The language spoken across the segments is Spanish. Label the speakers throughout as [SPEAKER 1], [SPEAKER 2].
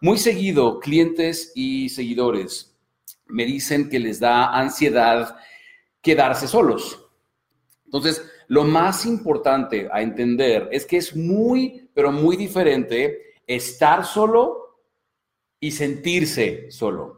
[SPEAKER 1] Muy seguido, clientes y seguidores me dicen que les da ansiedad quedarse solos. Entonces, lo más importante a entender es que es muy, pero muy diferente estar solo y sentirse solo.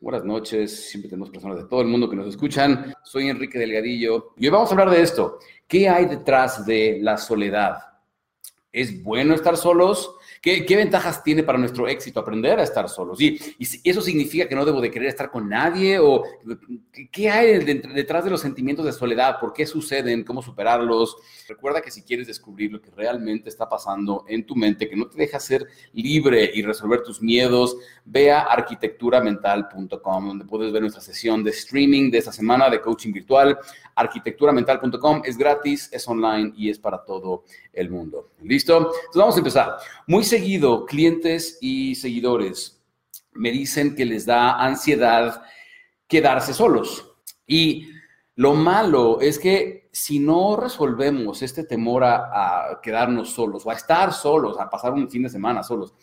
[SPEAKER 1] buenas noches. Siempre tenemos personas de todo el mundo que nos escuchan. Soy Enrique Delgadillo y hoy vamos a hablar de esto. ¿Qué hay detrás de la soledad? ¿Es bueno estar solos? ¿Qué, ventajas tiene para nuestro éxito aprender a estar solos? ¿Y, ¿Y eso significa que no debo de querer estar con nadie? ¿O qué hay detrás de los sentimientos de soledad? ¿Por qué suceden? ¿Cómo superarlos? Recuerda que si quieres descubrir lo que realmente está pasando en tu mente, que no te deja ser libre y resolver tus miedos, ve a arquitecturamental.com, donde puedes ver nuestra sesión de streaming de esta semana de coaching virtual. Arquitecturamental.com es gratis, es online y es para todo el mundo. ¿Listo? Entonces vamos a empezar. Muy seguido, clientes y seguidores me dicen que les da ansiedad quedarse solos. Y lo malo es que si no resolvemos este temor a, quedarnos solos o a estar solos, a pasar un fin de semana solos,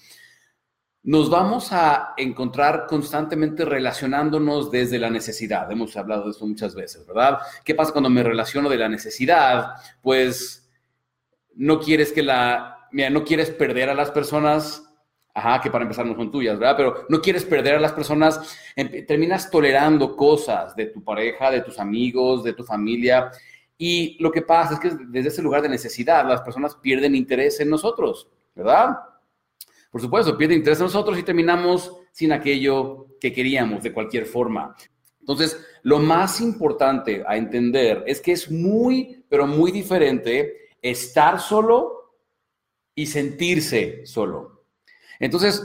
[SPEAKER 1] nos vamos a encontrar constantemente relacionándonos desde la necesidad. Hemos hablado de esto muchas veces, ¿verdad? ¿Qué pasa cuando me relaciono de la necesidad? Pues no quieres que la, mira, no quieres perder a las personas, ajá, que para empezar no son tuyas, ¿verdad? Pero no quieres perder a las personas, em, terminas tolerando cosas de tu pareja, de tus amigos, de tu familia. Y lo que pasa es que desde ese lugar de necesidad, las personas pierden interés en nosotros, ¿verdad? Por supuesto, pierden interés en nosotros y terminamos sin aquello que queríamos de cualquier forma. Entonces, lo más importante a entender es que es muy, pero muy diferente estar solo y sentirse solo. Entonces,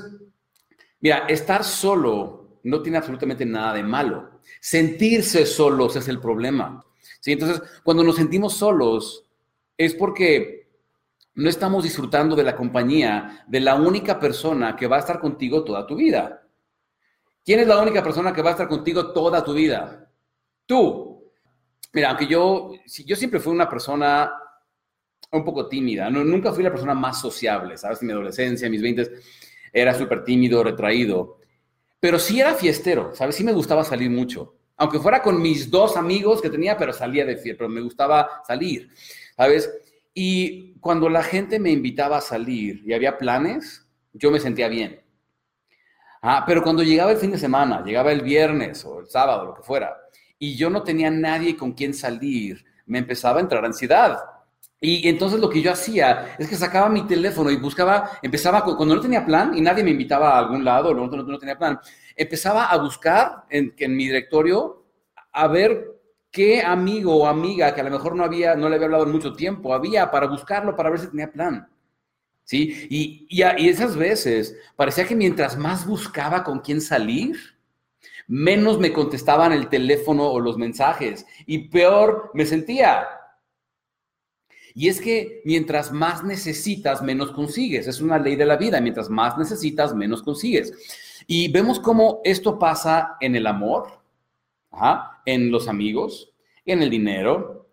[SPEAKER 1] mira, estar solo no tiene absolutamente nada de malo. Sentirse solos es el problema. ¿sí? Entonces, cuando nos sentimos solos, es porque no estamos disfrutando de la compañía de la única persona que va a estar contigo toda tu vida. ¿Quién es la única persona que va a estar contigo toda tu vida? Tú. Mira, aunque yo, yo siempre fui una persona un poco tímida. nunca fui la persona más sociable, ¿sabes? En mi adolescencia, en mis 20 era súper tímido, retraído. Pero sí era fiestero, ¿sabes? Sí me gustaba salir mucho. Aunque fuera con mis dos amigos que tenía, pero salía de fiesta, pero me gustaba salir, ¿sabes? Y cuando la gente me invitaba a salir y había planes, yo me sentía bien. Ah, pero cuando llegaba el fin de semana, llegaba el viernes o el sábado, lo que fuera, y yo no tenía nadie con quien salir, me empezaba a entrar ansiedad. Y entonces lo que yo hacía es que sacaba mi teléfono y buscaba, empezaba, cuando no tenía plan y nadie me invitaba a algún lado, no, no, no tenía plan, empezaba a buscar en, en mi directorio a ver qué amigo o amiga que a lo mejor no había, no le había hablado en mucho tiempo, había para buscarlo, para ver si tenía plan. ¿Sí? Y, y, y esas veces parecía que mientras más buscaba con quién salir, menos me contestaban el teléfono o los mensajes y peor me sentía. Y es que mientras más necesitas, menos consigues. Es una ley de la vida. Mientras más necesitas, menos consigues. Y vemos cómo esto pasa en el amor, en los amigos, en el dinero.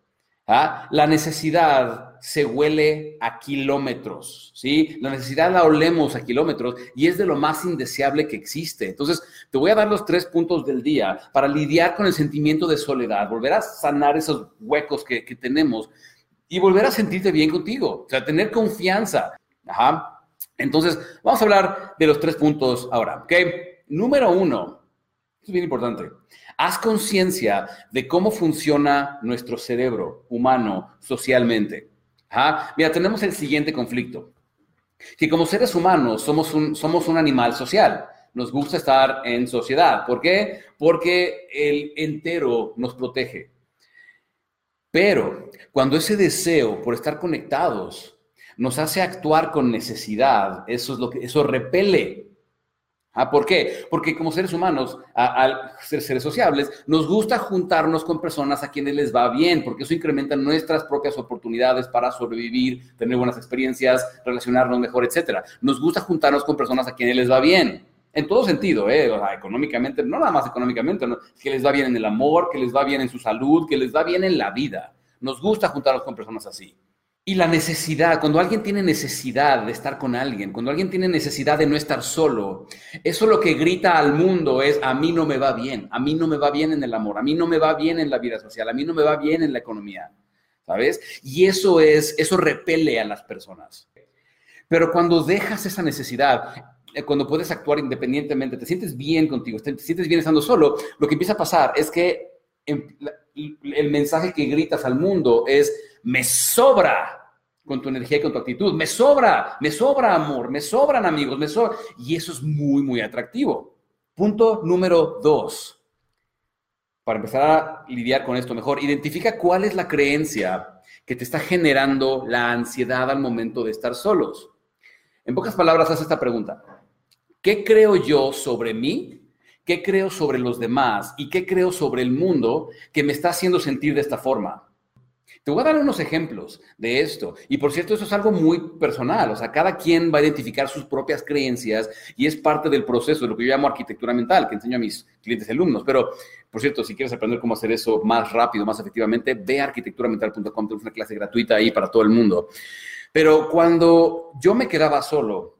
[SPEAKER 1] La necesidad se huele a kilómetros, ¿sí? La necesidad la olemos a kilómetros y es de lo más indeseable que existe. Entonces, te voy a dar los tres puntos del día para lidiar con el sentimiento de soledad, volver a sanar esos huecos que, que tenemos y volver a sentirte bien contigo, o sea, tener confianza. Ajá. Entonces, vamos a hablar de los tres puntos ahora, ¿ok? Número uno, es bien importante, haz conciencia de cómo funciona nuestro cerebro humano socialmente. Ajá. Mira, tenemos el siguiente conflicto, que como seres humanos somos un, somos un animal social. Nos gusta estar en sociedad. ¿Por qué? Porque el entero nos protege. Pero cuando ese deseo por estar conectados nos hace actuar con necesidad, eso es lo que eso repele. ¿Ah, ¿Por qué? Porque como seres humanos, al ser seres sociables, nos gusta juntarnos con personas a quienes les va bien, porque eso incrementa nuestras propias oportunidades para sobrevivir, tener buenas experiencias, relacionarnos mejor, etc. Nos gusta juntarnos con personas a quienes les va bien. En todo sentido, ¿eh? económicamente, no nada más económicamente, que les va bien en el amor, que les va bien en su salud, que les va bien en la vida. Nos gusta juntarnos con personas así. Y la necesidad, cuando alguien tiene necesidad de estar con alguien, cuando alguien tiene necesidad de no estar solo, eso lo que grita al mundo es, a mí no me va bien, a mí no me va bien en el amor, a mí no me va bien en la vida social, a mí no me va bien en la economía, ¿sabes? Y eso es, eso repele a las personas. Pero cuando dejas esa necesidad, cuando puedes actuar independientemente, te sientes bien contigo, te sientes bien estando solo, lo que empieza a pasar es que el mensaje que gritas al mundo es, me sobra con tu energía y con tu actitud. Me sobra, me sobra amor, me sobran amigos, me sobra. Y eso es muy, muy atractivo. Punto número dos. Para empezar a lidiar con esto mejor, identifica cuál es la creencia que te está generando la ansiedad al momento de estar solos. En pocas palabras, haz esta pregunta. ¿Qué creo yo sobre mí? ¿Qué creo sobre los demás? ¿Y qué creo sobre el mundo que me está haciendo sentir de esta forma? Te voy a dar unos ejemplos de esto. Y por cierto, eso es algo muy personal. O sea, cada quien va a identificar sus propias creencias y es parte del proceso de lo que yo llamo arquitectura mental, que enseño a mis clientes y alumnos. Pero, por cierto, si quieres aprender cómo hacer eso más rápido, más efectivamente, ve arquitecturamental.com. Tenemos una clase gratuita ahí para todo el mundo. Pero cuando yo me quedaba solo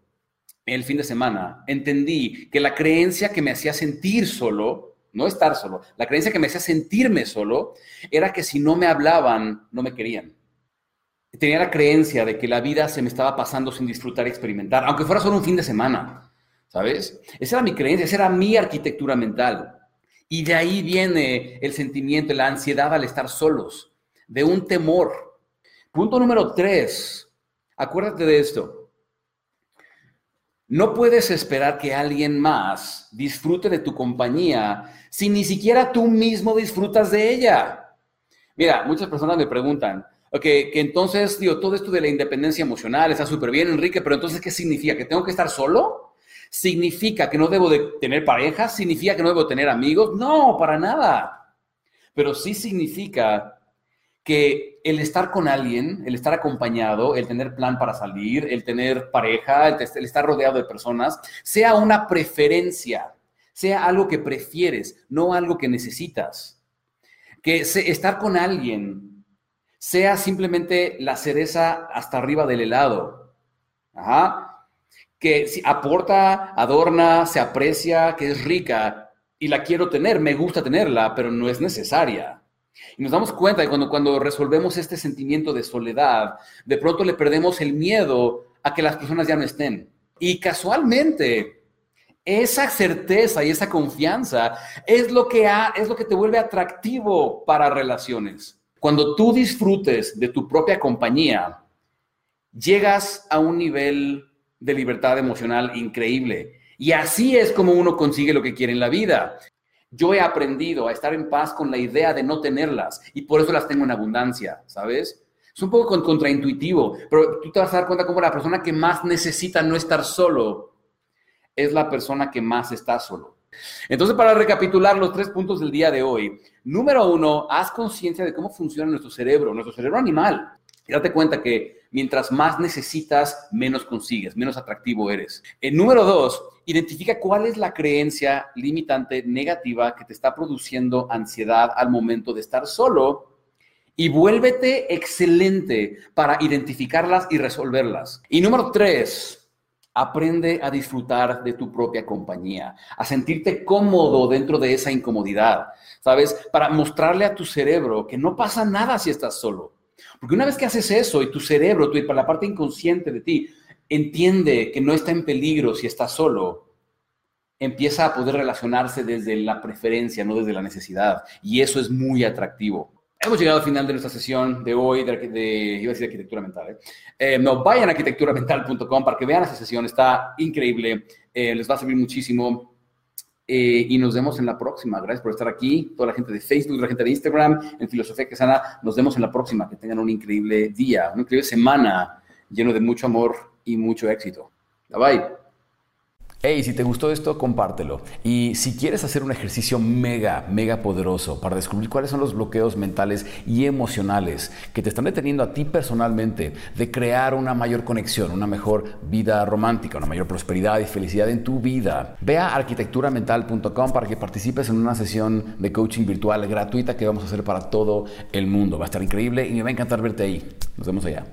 [SPEAKER 1] el fin de semana, entendí que la creencia que me hacía sentir solo no estar solo. La creencia que me hacía sentirme solo era que si no me hablaban, no me querían. Tenía la creencia de que la vida se me estaba pasando sin disfrutar y experimentar, aunque fuera solo un fin de semana, ¿sabes? Esa era mi creencia, esa era mi arquitectura mental. Y de ahí viene el sentimiento, la ansiedad al estar solos, de un temor. Punto número tres, acuérdate de esto. No puedes esperar que alguien más disfrute de tu compañía si ni siquiera tú mismo disfrutas de ella. Mira, muchas personas me preguntan, ok, que entonces, digo, todo esto de la independencia emocional está súper bien, Enrique, pero entonces, ¿qué significa? ¿Que tengo que estar solo? ¿Significa que no debo de tener pareja? ¿Significa que no debo tener amigos? No, para nada. Pero sí significa que el estar con alguien, el estar acompañado, el tener plan para salir, el tener pareja, el, estar rodeado de personas, sea una preferencia, sea algo que prefieres, no algo que necesitas. Que estar con alguien sea simplemente la cereza hasta arriba del helado. Que si aporta, adorna, se aprecia, que es rica y la quiero tener, me gusta tenerla, pero no es necesaria. Y nos damos cuenta que cuando, cuando resolvemos este sentimiento de soledad, de pronto le perdemos el miedo a que las personas ya no estén. Y casualmente, esa certeza y esa confianza es lo que, es lo que te vuelve atractivo para relaciones. Cuando tú disfrutes de tu propia compañía, llegas a un nivel de libertad emocional increíble. Y así es como uno consigue lo que quiere en la vida. Yo he aprendido a estar en paz con la idea de no tenerlas y por eso las tengo en abundancia, ¿sabes? Es un poco contraintuitivo, pero tú te vas a dar cuenta cómo la persona que más necesita no estar solo es la persona que más está solo. Entonces, para recapitular los tres puntos del día de hoy, número uno, haz conciencia de cómo funciona nuestro cerebro, nuestro cerebro animal. Y date cuenta que mientras más necesitas, menos consigues, menos atractivo eres. El número dos, identifica cuál es la creencia limitante negativa que te está produciendo ansiedad al momento de estar solo y vuélvete excelente para identificarlas y resolverlas. Y número tres, aprende a disfrutar de tu propia compañía, a sentirte cómodo dentro de esa incomodidad, ¿sabes? Para mostrarle a tu cerebro que no pasa nada si estás solo porque una vez que haces eso y tu cerebro, tu, la parte inconsciente de ti, entiende que no está en peligro si está solo, empieza a poder relacionarse desde la preferencia, no desde la necesidad. Y eso es muy atractivo. Hemos llegado al final de nuestra sesión de hoy, de, iba a decir arquitectura mental. ¿eh? Eh, no, vayan a arquitecturamental.com para que vean esa sesión, está increíble, eh, les va a servir muchísimo. Eh, y nos vemos en la próxima. Gracias por estar aquí. Toda la gente de Facebook, la gente de Instagram, en Filosofía que Sana. Nos vemos en la próxima. Que tengan un increíble día, una increíble semana lleno de mucho amor y mucho éxito. Bye bye.
[SPEAKER 2] Hey, si te gustó esto, compártelo. Y si quieres hacer un ejercicio mega, mega poderoso para descubrir cuáles son los bloqueos mentales y emocionales que te están deteniendo a ti personalmente de crear una mayor conexión, una mejor vida romántica, una mayor prosperidad y felicidad en tu vida, ve a arquitecturamental.com para que participes en una sesión de coaching virtual gratuita que vamos a hacer para todo el mundo. Va a estar increíble y me va a encantar verte ahí. Nos vemos allá.